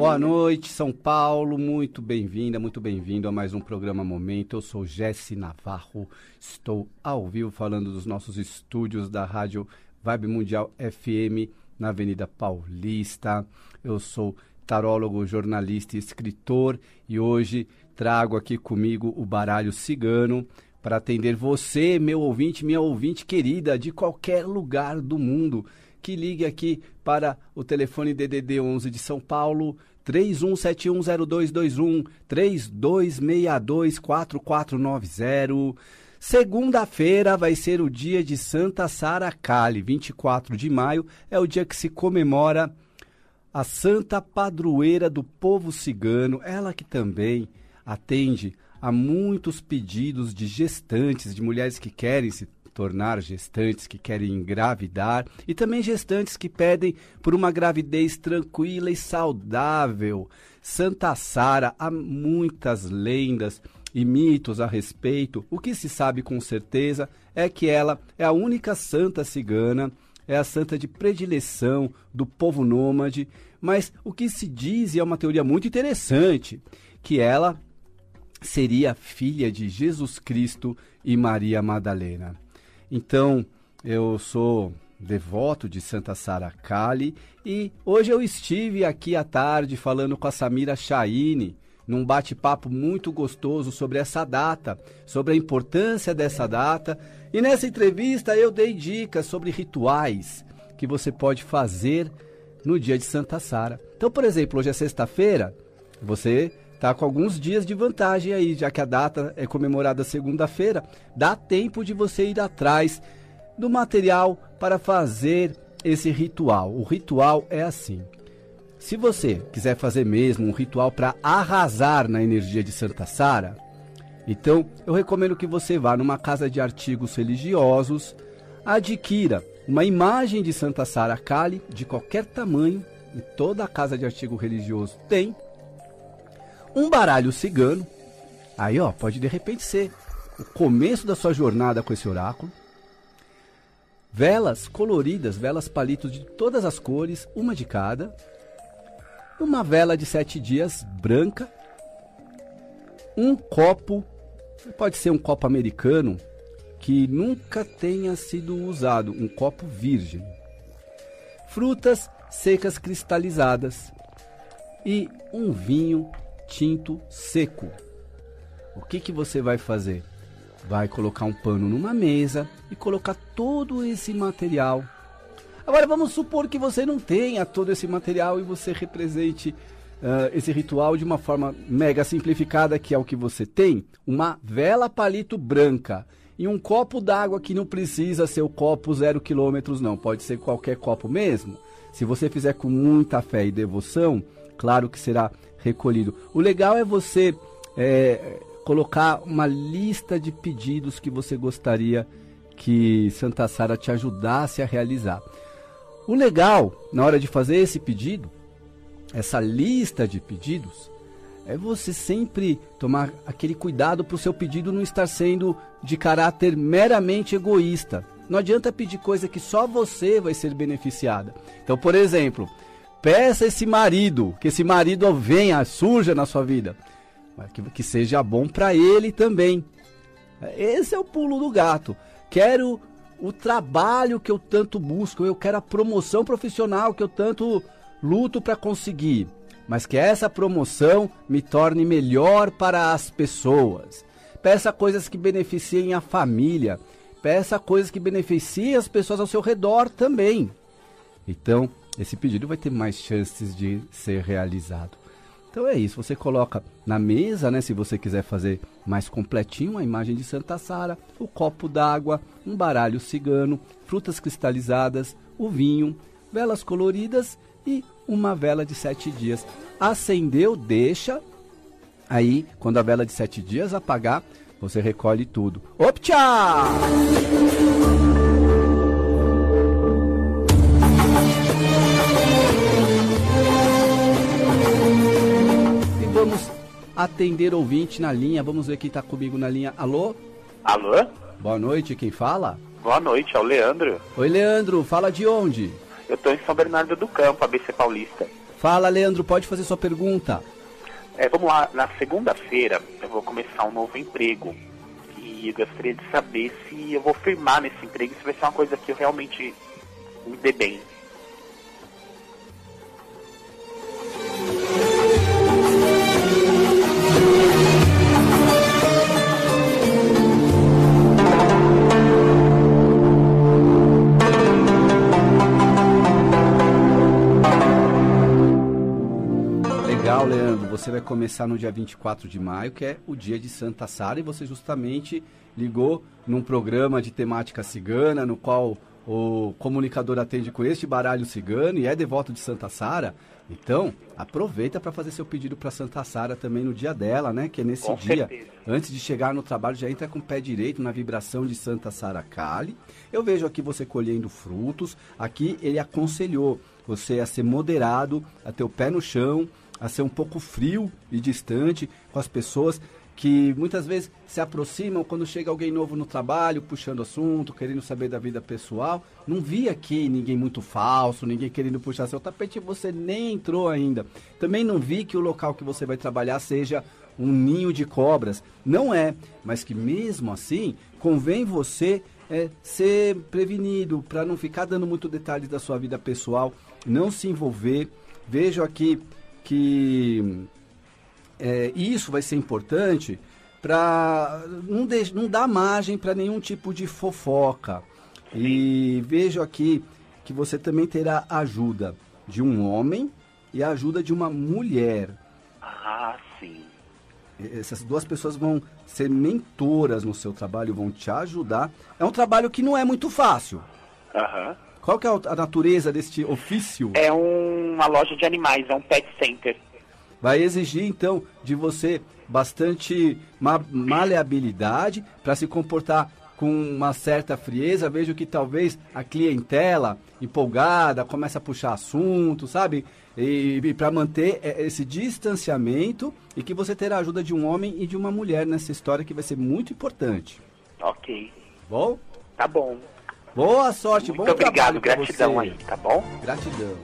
Boa noite, São Paulo. Muito bem-vinda, muito bem-vindo a mais um programa Momento. Eu sou Jesse Navarro. Estou ao vivo falando dos nossos estúdios da Rádio Vibe Mundial FM na Avenida Paulista. Eu sou tarólogo, jornalista e escritor e hoje trago aqui comigo o baralho cigano para atender você, meu ouvinte, minha ouvinte querida, de qualquer lugar do mundo, que ligue aqui para o telefone DDD 11 de São Paulo, 31710221, 32624490. Segunda-feira vai ser o dia de Santa Sara Kali, 24 de maio, é o dia que se comemora a santa padroeira do povo cigano, ela que também atende a muitos pedidos de gestantes, de mulheres que querem se tornar gestantes, que querem engravidar, e também gestantes que pedem por uma gravidez tranquila e saudável. Santa Sara, há muitas lendas e mitos a respeito. O que se sabe com certeza é que ela é a única santa cigana, é a santa de predileção do povo nômade, mas o que se diz, e é uma teoria muito interessante, que ela seria filha de Jesus Cristo e Maria Madalena. Então, eu sou devoto de Santa Sara Kali e hoje eu estive aqui à tarde falando com a Samira Chaine num bate-papo muito gostoso sobre essa data, sobre a importância dessa data. E nessa entrevista eu dei dicas sobre rituais que você pode fazer no dia de Santa Sara. Então, por exemplo, hoje é sexta-feira, você tá com alguns dias de vantagem aí, já que a data é comemorada segunda-feira, dá tempo de você ir atrás do material para fazer esse ritual. O ritual é assim: se você quiser fazer mesmo um ritual para arrasar na energia de Santa Sara, então eu recomendo que você vá numa casa de artigos religiosos, adquira uma imagem de Santa Sara Kali de qualquer tamanho, em toda a casa de artigo religioso tem um baralho cigano. Aí, ó, pode de repente ser o começo da sua jornada com esse oráculo. Velas coloridas, velas palitos de todas as cores, uma de cada. Uma vela de sete dias branca. Um copo, pode ser um copo americano, que nunca tenha sido usado, um copo virgem. Frutas secas cristalizadas e um vinho tinto seco. O que, que você vai fazer? Vai colocar um pano numa mesa e colocar todo esse material. Agora vamos supor que você não tenha todo esse material e você represente uh, esse ritual de uma forma mega simplificada, que é o que você tem: uma vela palito branca e um copo d'água que não precisa ser o copo zero quilômetros, não, pode ser qualquer copo mesmo. Se você fizer com muita fé e devoção, claro que será recolhido. O legal é você é, colocar uma lista de pedidos que você gostaria que Santa Sara te ajudasse a realizar. O legal, na hora de fazer esse pedido, essa lista de pedidos, é você sempre tomar aquele cuidado para o seu pedido não estar sendo de caráter meramente egoísta. Não adianta pedir coisa que só você vai ser beneficiada. Então, por exemplo, Peça esse marido, que esse marido venha, surja na sua vida. Que, que seja bom para ele também. Esse é o pulo do gato. Quero o trabalho que eu tanto busco, eu quero a promoção profissional que eu tanto luto para conseguir, mas que essa promoção me torne melhor para as pessoas. Peça coisas que beneficiem a família, peça coisas que beneficiem as pessoas ao seu redor também. Então, esse pedido vai ter mais chances de ser realizado. Então é isso, você coloca na mesa, né, se você quiser fazer mais completinho, a imagem de Santa Sara, o copo d'água, um baralho cigano, frutas cristalizadas, o vinho, velas coloridas e uma vela de sete dias. Acendeu, deixa. Aí, quando a vela de sete dias apagar, você recolhe tudo. Optcha! Atender ouvinte na linha. Vamos ver quem está comigo na linha. Alô? Alô? Boa noite, quem fala? Boa noite, é o Leandro. Oi, Leandro, fala de onde? Eu estou em São Bernardo do Campo, ABC Paulista. Fala, Leandro, pode fazer sua pergunta. É, vamos lá, na segunda-feira eu vou começar um novo emprego. E eu gostaria de saber se eu vou firmar nesse emprego, se vai ser uma coisa que eu realmente me dê bem. Leandro. Você vai começar no dia 24 de maio, que é o dia de Santa Sara, e você justamente ligou num programa de temática cigana, no qual o comunicador atende com este baralho cigano e é devoto de Santa Sara. Então, aproveita para fazer seu pedido para Santa Sara também no dia dela, né? Que é nesse Com dia. certeza. Antes de chegar no trabalho, já entra com o pé direito na vibração de Santa Sara Kali. Eu vejo aqui você colhendo frutos. Aqui ele aconselhou você a ser moderado, a ter o pé no chão, a ser um pouco frio e distante com as pessoas que muitas vezes se aproximam quando chega alguém novo no trabalho, puxando assunto, querendo saber da vida pessoal. Não vi aqui ninguém muito falso, ninguém querendo puxar seu tapete, você nem entrou ainda. Também não vi que o local que você vai trabalhar seja um ninho de cobras. Não é, mas que mesmo assim convém você é, ser prevenido para não ficar dando muito detalhes da sua vida pessoal, não se envolver. Vejo aqui que é, isso vai ser importante para não, não dar margem para nenhum tipo de fofoca. E vejo aqui que você também terá ajuda de um homem e a ajuda de uma mulher. Ah, sim. Essas duas pessoas vão ser mentoras no seu trabalho, vão te ajudar. É um trabalho que não é muito fácil. Aham. Qual que é a natureza deste ofício? É um- uma loja de animais, é um pet center. Vai exigir então de você bastante ma maleabilidade para se comportar com uma certa frieza. Vejo que talvez a clientela empolgada começa a puxar assunto, sabe? E, e para manter eh, esse distanciamento e que você terá a ajuda de um homem e de uma mulher nessa história que vai ser muito importante. Ok. Bom? Tá bom. Boa sorte, Muito bom obrigado, gratidão você. aí, tá bom? Gratidão.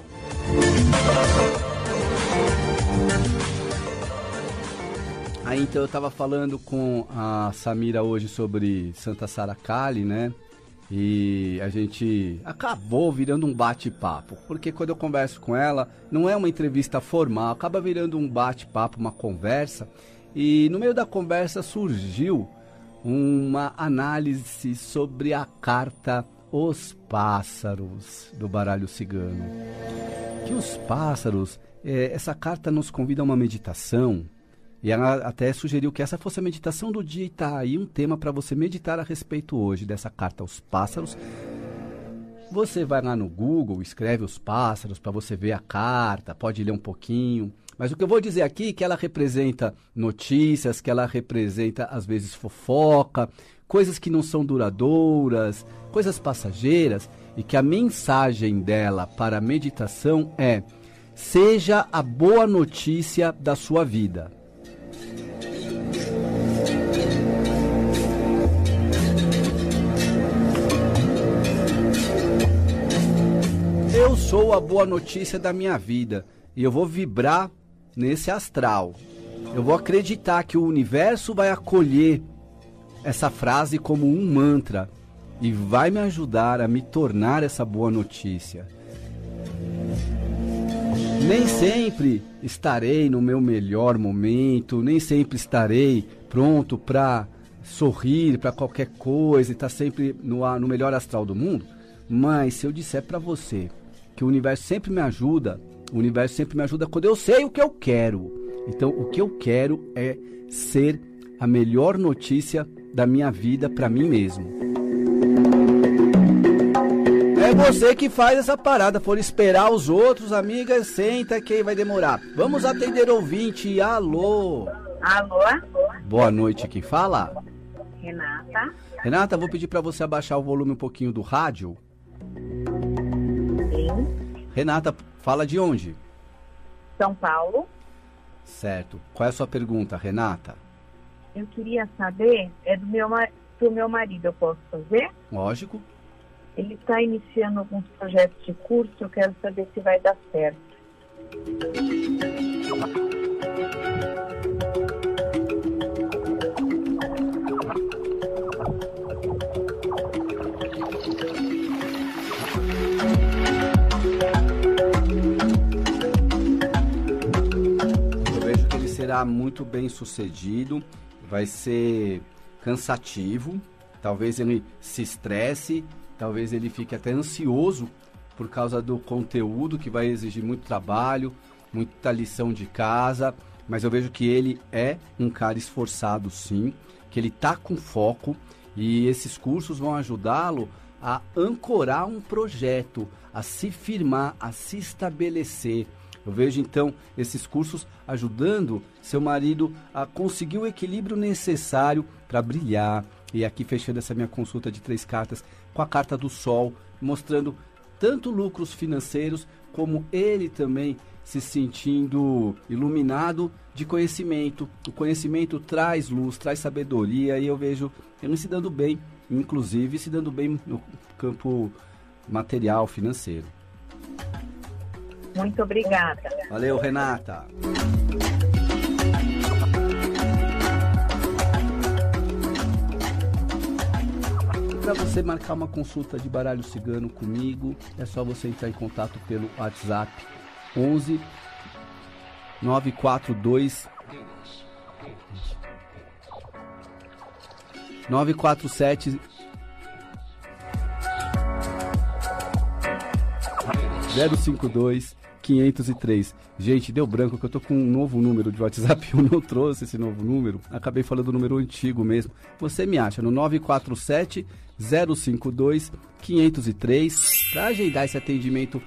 Aí então eu tava falando com a Samira hoje sobre Santa Sara Kali, né? E a gente acabou virando um bate-papo, porque quando eu converso com ela, não é uma entrevista formal, acaba virando um bate-papo, uma conversa. E no meio da conversa surgiu uma análise sobre a carta Os Pássaros do baralho cigano. Que os pássaros, eh, essa carta nos convida a uma meditação. E ela até sugeriu que essa fosse a meditação do dia e tá aí um tema para você meditar a respeito hoje dessa carta aos pássaros. Você vai lá no Google, escreve os pássaros para você ver a carta, pode ler um pouquinho. Mas o que eu vou dizer aqui é que ela representa notícias, que ela representa às vezes fofoca, coisas que não são duradouras, coisas passageiras, e que a mensagem dela para a meditação é: seja a boa notícia da sua vida. Eu sou a boa notícia da minha vida e eu vou vibrar nesse astral. Eu vou acreditar que o universo vai acolher essa frase como um mantra e vai me ajudar a me tornar essa boa notícia. Nem sempre estarei no meu melhor momento, nem sempre estarei pronto para sorrir para qualquer coisa e estar sempre no, no melhor astral do mundo. Mas se eu disser para você que o universo sempre me ajuda, o universo sempre me ajuda quando eu sei o que eu quero. Então, o que eu quero é ser a melhor notícia da minha vida para mim mesmo. É você que faz essa parada. For esperar os outros, amiga, senta que vai demorar. Vamos atender ouvinte. Alô. Alô, Boa noite, quem fala? Renata. Renata, vou pedir para você abaixar o volume um pouquinho do rádio. Sim. Renata, fala de onde? São Paulo. Certo. Qual é a sua pergunta, Renata? Eu queria saber, é do meu, pro meu marido, eu posso fazer? Lógico. Ele está iniciando alguns projetos de curso, eu quero saber se vai dar certo. Eu vejo que ele será muito bem sucedido, vai ser cansativo, talvez ele se estresse, talvez ele fique até ansioso por causa do conteúdo que vai exigir muito trabalho, muita lição de casa, mas eu vejo que ele é um cara esforçado sim, que ele tá com foco e esses cursos vão ajudá-lo a ancorar um projeto, a se firmar, a se estabelecer. Eu vejo então esses cursos ajudando seu marido a conseguir o equilíbrio necessário para brilhar. E aqui fechando essa minha consulta de três cartas com a carta do Sol, mostrando tanto lucros financeiros como ele também se sentindo iluminado de conhecimento. O conhecimento traz luz, traz sabedoria e eu vejo ele se dando bem, inclusive se dando bem no campo material, financeiro. Muito obrigada. Valeu, Renata. Para você marcar uma consulta de baralho cigano comigo, é só você entrar em contato pelo WhatsApp 11 942 947 052 503. Gente, deu branco que eu tô com um novo número de WhatsApp, eu não trouxe esse novo número. Acabei falando do número antigo mesmo. Você me acha no 947 052 503 para agendar esse atendimento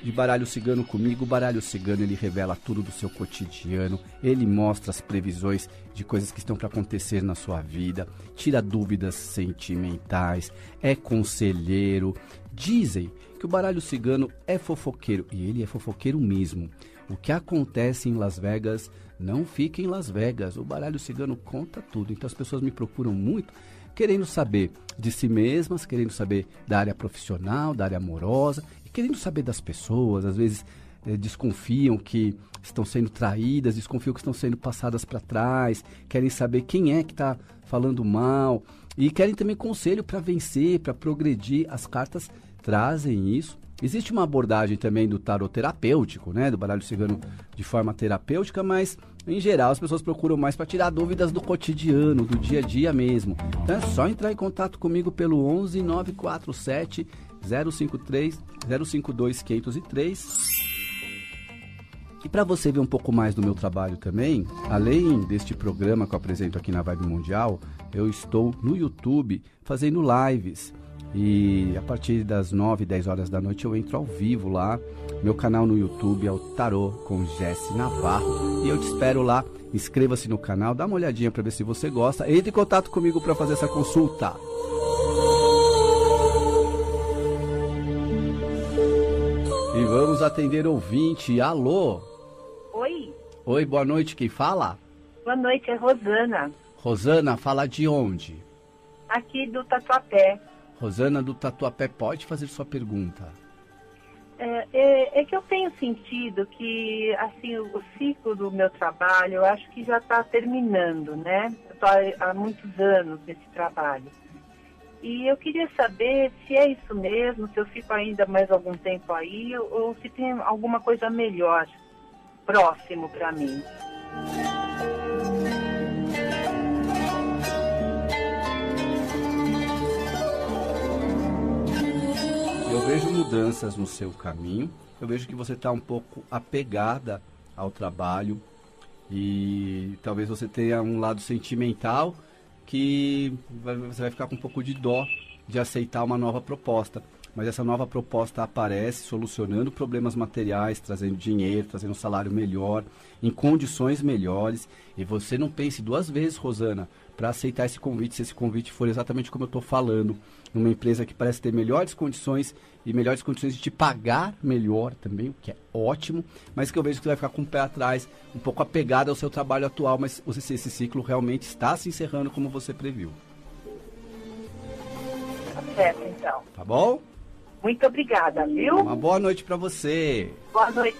de baralho cigano comigo. O baralho cigano ele revela tudo do seu cotidiano, ele mostra as previsões de coisas que estão para acontecer na sua vida, tira dúvidas sentimentais, é conselheiro. Dizem que o baralho cigano é fofoqueiro e ele é fofoqueiro mesmo. O que acontece em Las Vegas não fica em Las Vegas. O baralho cigano conta tudo. Então as pessoas me procuram muito querendo saber de si mesmas, querendo saber da área profissional, da área amorosa e querendo saber das pessoas. Às vezes eh, desconfiam que estão sendo traídas, desconfiam que estão sendo passadas para trás, querem saber quem é que está falando mal e querem também conselho para vencer, para progredir. As cartas trazem isso. Existe uma abordagem também do tarot terapêutico, né, do baralho cigano de forma terapêutica, mas em geral as pessoas procuram mais para tirar dúvidas do cotidiano, do dia a dia mesmo. Então é só entrar em contato comigo pelo 11 947 053 052 503. E para você ver um pouco mais do meu trabalho também, além deste programa que eu apresento aqui na Vibe Mundial, eu estou no YouTube fazendo lives. E a partir das 9, 10 horas da noite eu entro ao vivo lá. Meu canal no YouTube é o Tarô com Jesse Navarro. E eu te espero lá. Inscreva-se no canal, dá uma olhadinha para ver se você gosta. Entre em contato comigo para fazer essa consulta. E vamos atender ouvinte. Alô? Oi, Oi, boa noite. Quem fala? boa noite, é Rosana, Rosana, fala de onde? aqui do Tatuapé. Rosana do Tatuapé, pode fazer sua pergunta. É, é- é que eu tenho sentido que assim o, o ciclo do meu trabalho eu acho que já está terminando, né? Eu há, há muitos anos nesse trabalho. E eu queria saber se é isso mesmo, se eu fico ainda mais algum tempo aí, ou, ou se tem alguma coisa melhor próximo para mim. Vejo mudanças no seu caminho. Eu vejo que você está um pouco apegada ao trabalho e talvez você tenha um lado sentimental que você vai ficar com um pouco de dó de aceitar uma nova proposta. Mas essa nova proposta aparece solucionando problemas materiais, trazendo dinheiro, trazendo um salário melhor, em condições melhores. E você não pense duas vezes, Rosana, para aceitar esse convite, se esse convite for exatamente como eu estou falando, numa empresa que parece ter melhores condições e melhores condições de te pagar melhor também, o que é ótimo, mas que eu vejo que você vai ficar com o pé atrás, um pouco apegado ao seu trabalho atual, mas você- esse ciclo realmente está se encerrando como você previu. Tá certo, então. Tá bom? Muito obrigada, viu? Uma boa noite para você. Boa noite.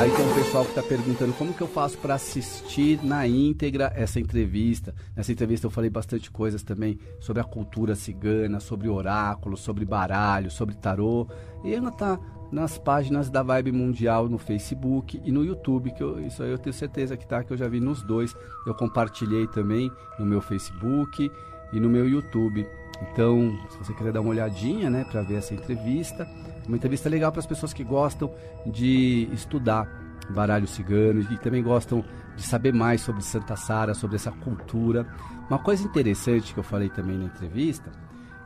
Aí tem um pessoal que está perguntando como que eu faço para assistir na íntegra essa entrevista. Nessa entrevista eu falei bastante coisas também sobre a cultura cigana, sobre oráculo, sobre baralho, sobre tarô. E ela está nas páginas da Vibe Mundial no Facebook e no YouTube, que eu, isso aí eu tenho certeza que tá, que eu já vi nos dois. Eu compartilhei também no meu Facebook e no meu YouTube. Então, se você quiser dar uma olhadinha, né, para ver essa entrevista, uma entrevista legal para as pessoas que gostam de estudar baralho cigano e também gostam de saber mais sobre Santa Sara, sobre essa cultura. Uma coisa interessante que eu falei também na entrevista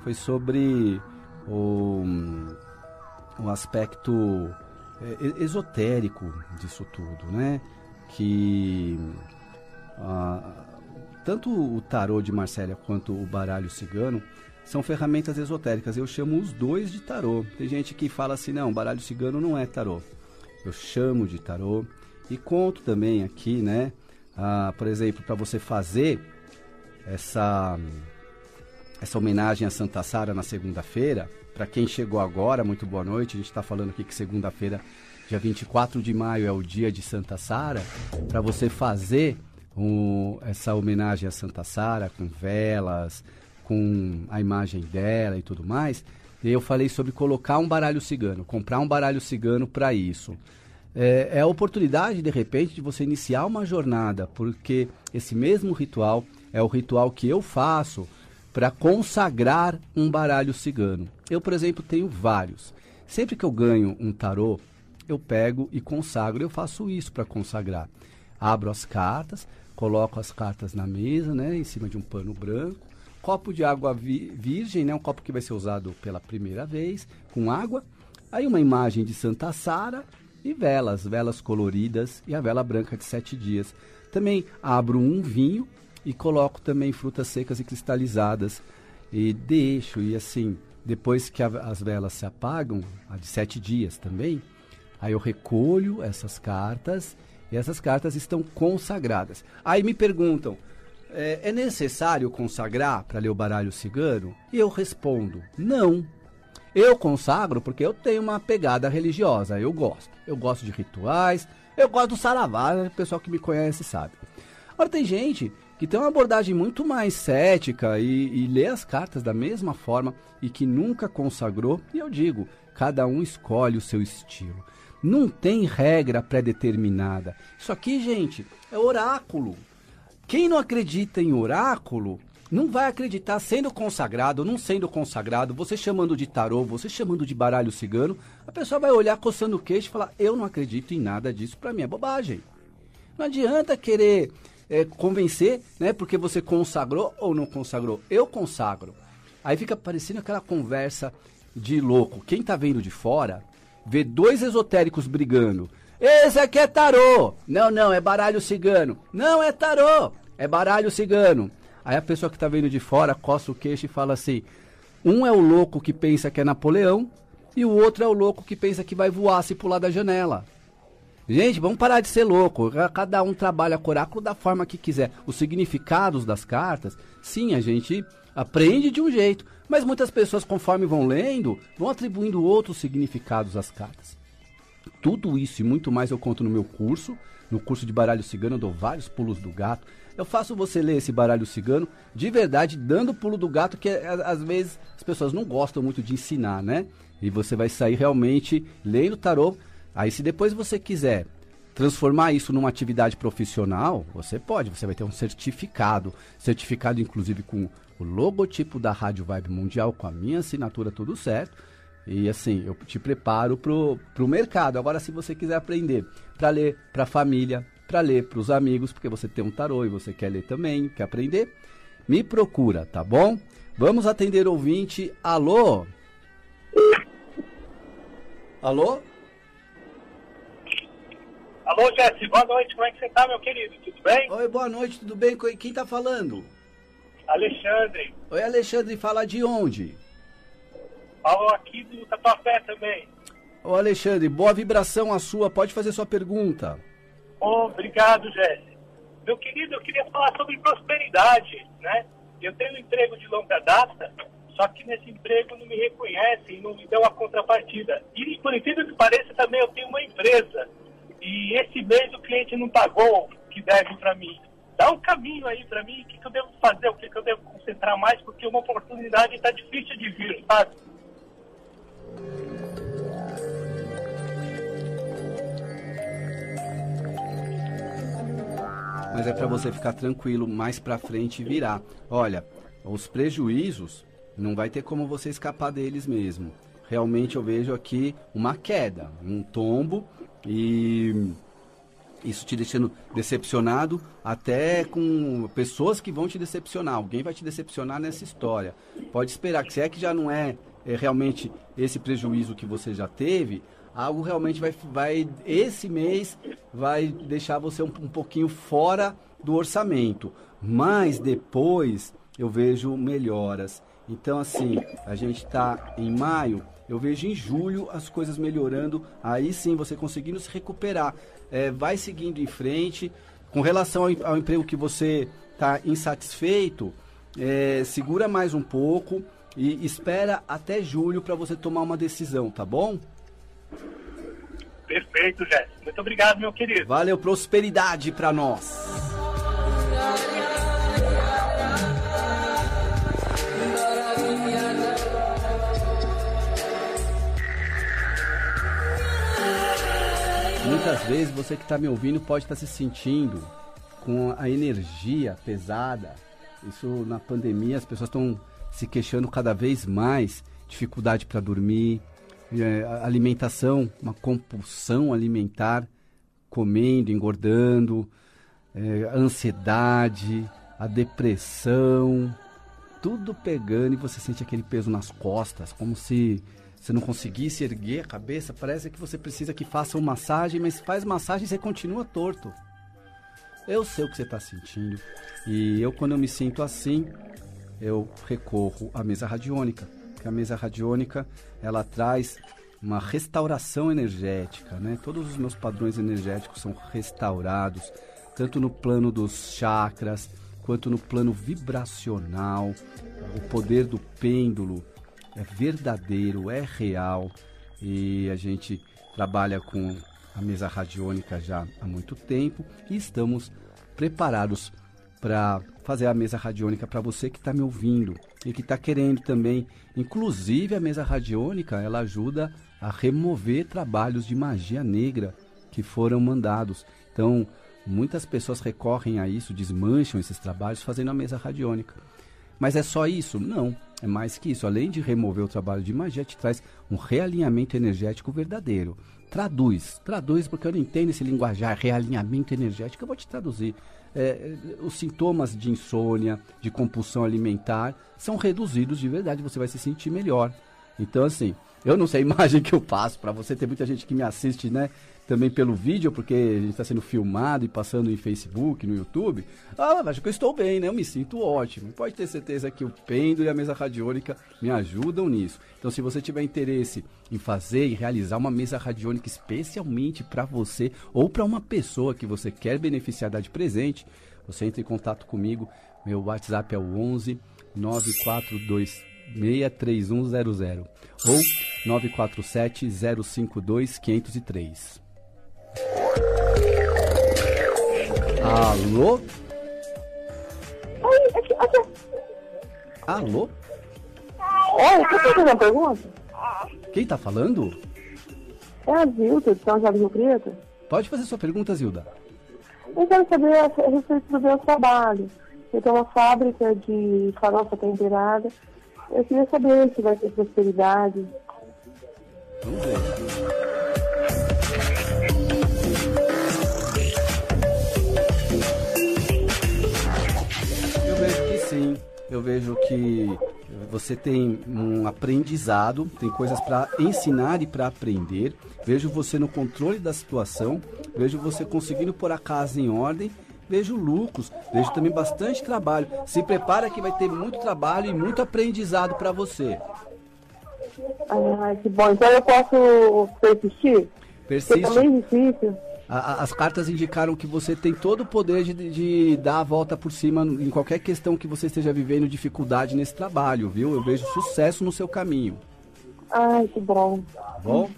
foi sobre o, o aspecto é, esotérico disso tudo, né? Que tanto o tarô de Marsella quanto o baralho cigano são ferramentas esotéricas. Eu chamo os dois de tarô. Tem gente que fala assim, não, baralho cigano não é tarô. Eu chamo de tarô e conto também aqui, né? Ah, por exemplo, para você fazer essa essa homenagem a Santa Sara na segunda-feira, para quem chegou agora, muito boa noite. A gente está falando aqui que segunda-feira, dia 24 de maio, é o dia de Santa Sara. Para você fazer um, essa homenagem a Santa Sara com velas, com a imagem dela e tudo mais. Eu falei sobre colocar um baralho cigano, comprar um baralho cigano para isso. É, é a oportunidade, de repente, de você iniciar uma jornada, porque esse mesmo ritual é o ritual que eu faço para consagrar um baralho cigano. Eu, por exemplo, tenho vários. Sempre que eu ganho um tarô, eu pego e consagro. Eu faço isso para consagrar. Abro as cartas, coloco as cartas na mesa, né, em cima de um pano branco, copo de água vi virgem, né? Um copo que vai ser usado pela primeira vez, com água. Aí uma imagem de Santa Sara e velas, velas coloridas e a vela branca de sete dias. Também abro um vinho e coloco também frutas secas e cristalizadas e deixo e assim depois que a, as velas se apagam, a de sete dias também, aí eu recolho essas cartas e essas cartas estão consagradas. Aí me perguntam, é, é necessário consagrar para ler o baralho cigano? E eu respondo: não. Eu consagro porque eu tenho uma pegada religiosa, eu gosto. Eu gosto de rituais, eu gosto do saravá, o pessoal que me conhece sabe. Agora tem gente que tem uma abordagem muito mais cética e, e lê as cartas da mesma forma e que nunca consagrou, e eu digo, cada um escolhe o seu estilo. Não tem regra pré-determinada. Isso aqui, gente, é oráculo. Quem não acredita em oráculo não vai acreditar sendo consagrado ou não sendo consagrado, você chamando de tarô, você chamando de baralho cigano, a pessoa vai olhar coçando o queixo e falar: Eu não acredito em nada disso, para mim é bobagem. Não adianta querer é, convencer, né, porque você consagrou ou não consagrou. Eu consagro. Aí fica parecendo aquela conversa de louco. Quem tá vendo de fora vê dois esotéricos brigando. Esse aqui é tarô. Não, não, é baralho cigano. Não é tarô, é baralho cigano. Aí a pessoa que está vendo de fora coça o queixo e fala assim: um é o louco que pensa que é Napoleão e o outro é o louco que pensa que vai voar se pular da janela. Gente, vamos parar de ser louco. Cada um trabalha com oráculo da forma que quiser. Os significados das cartas, sim, a gente aprende de um jeito. Mas muitas pessoas, conforme vão lendo, vão atribuindo outros significados às cartas. Tudo isso e muito mais eu conto no meu curso. No curso de baralho cigano eu dou vários pulos do gato. Eu faço você ler esse baralho cigano de verdade, dando o pulo do gato, que às vezes as pessoas não gostam muito de ensinar, né? E você vai sair realmente lendo tarô. Aí se depois você quiser transformar isso numa atividade profissional, você pode, você vai ter um certificado, certificado inclusive com o logotipo da Rádio Vibe Mundial, com a minha assinatura tudo certo e assim, eu te preparo pro, pro mercado. Agora, se você quiser aprender para ler para a família, para ler para os amigos, porque você tem um tarô e você quer ler também, quer aprender, me procura, tá bom? Vamos atender ouvinte. Alô? Alô? Alô, Jesse, boa noite, como é que você tá, meu querido? Tudo bem? Oi, boa noite, tudo bem? Quem tá falando? Alexandre. Oi, Alexandre, fala de onde? Falo aqui do Tatuapé também. Ô Alexandre, boa vibração a sua. Pode fazer sua pergunta. Obrigado, Jesse. Meu querido, eu queria falar sobre prosperidade, né? Eu tenho um emprego de longa data, só que nesse emprego não me reconhecem, não me dão a contrapartida. E por incrível que pareça, também eu tenho uma empresa. E esse mês o cliente não pagou o que deve para mim. Dá um caminho aí para mim, o que, que eu devo fazer, o que, que eu devo concentrar mais, porque uma oportunidade está difícil de vir, sabe? Mas é para você ficar tranquilo mais para frente e virar. Olha, os prejuízos não vai ter como você escapar deles mesmo. Realmente eu vejo aqui uma queda, um tombo e isso te deixando decepcionado, até com pessoas que vão te decepcionar. Alguém vai te decepcionar nessa história. Pode esperar que se é que já não é, é realmente esse prejuízo que você já teve, algo realmente vai, vai esse mês vai deixar você um, um pouquinho fora do orçamento. Mas depois eu vejo melhoras. Então, assim, a gente está em maio, eu vejo em julho as coisas melhorando, aí sim você conseguindo se recuperar. É, vai seguindo em frente. Com relação ao, ao emprego que você está insatisfeito, é, segura mais um pouco e espera até julho para você tomar uma decisão, tá bom? Perfeito, Jéssica. Muito obrigado, meu querido. Valeu, prosperidade para nós. Muitas vezes você que está me ouvindo pode estar tá se sentindo com a energia pesada. Isso na pandemia as pessoas estão se queixando cada vez mais, dificuldade para dormir, é, alimentação, uma compulsão alimentar, comendo, engordando, é, ansiedade, a depressão, tudo pegando e você sente aquele peso nas costas, como se você não conseguisse erguer a cabeça, parece que você precisa que faça uma massagem, mas faz massagem e você continua torto. Eu sei o que você está sentindo. E eu, quando eu me sinto assim, eu recorro à mesa radiônica. Que a mesa radiônica, ela traz uma restauração energética, né? Todos os meus padrões energéticos são restaurados, tanto no plano dos chakras, quanto no plano vibracional. O poder do pêndulo, é verdadeiro, é real e a gente trabalha com a mesa radiônica já há muito tempo e estamos preparados para fazer a mesa radiônica para você que está me ouvindo e que está querendo também. Inclusive a mesa radiônica ela ajuda a remover trabalhos de magia negra que foram mandados. Então muitas pessoas recorrem a isso, desmancham esses trabalhos fazendo a mesa radiônica. Mas é só isso? Não. É mais que isso. Além de remover o trabalho de magia, te traz um realinhamento energético verdadeiro. Traduz. Traduz, porque eu não entendo esse linguajar, realinhamento energético. Eu vou te traduzir. É, os sintomas de insônia, de compulsão alimentar, são reduzidos de verdade. Você vai se sentir melhor. Então, assim, eu não sei a imagem que eu passo para você. Tem muita gente que me assiste, né? Também pelo vídeo, porque a gente está sendo filmado e passando em Facebook, no YouTube. Ah, acho que eu estou bem, né? Eu me sinto ótimo. Pode ter certeza que o pêndulo e a mesa radiônica me ajudam nisso. Então, se você tiver interesse em fazer e realizar uma mesa radiônica especialmente para você ou para uma pessoa que você quer beneficiar de presente, você entra em contato comigo. Meu WhatsApp é o 11 942 63100 ou 947 052 503. Alô? Oi, aqui, aqui. Alô? Oi, você fazer uma pergunta? Quem tá falando? É a Zilda, de São José do Rio Preto. Pode fazer sua pergunta, Zilda. Eu quero saber a respeito do meu trabalho. Eu tenho uma fábrica de farofa temperada. Eu queria saber se vai ter prosperidade. Vamos ver. Sim, eu vejo que você tem um aprendizado, tem coisas para ensinar e para aprender. Vejo você no controle da situação, vejo você conseguindo pôr a casa em ordem, vejo lucros, vejo também bastante trabalho. Se prepara que vai ter muito trabalho e muito aprendizado para você. Ah, que bom. Então eu posso persistir? Persiste. Porque é difícil a, as cartas indicaram que você tem todo o poder de, de, dar a volta por cima em qualquer questão que você esteja vivendo dificuldade nesse trabalho, viu? Eu vejo sucesso no seu caminho. Ai, que bom. Bom?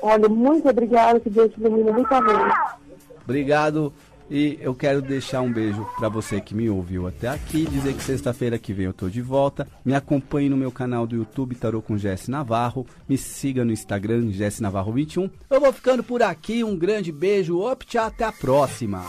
Olha, muito obrigada, que Deus te ilumine muita vez. Obrigado. E eu quero deixar um beijo para você que me ouviu até aqui, dizer que sexta-feira que vem eu tô de volta. Me acompanhe no meu canal do YouTube Tarô com Jesse Navarro, me siga no Instagram Jesse Navarro 21. Eu vou ficando por aqui, um grande beijo, op, tchau, até a próxima.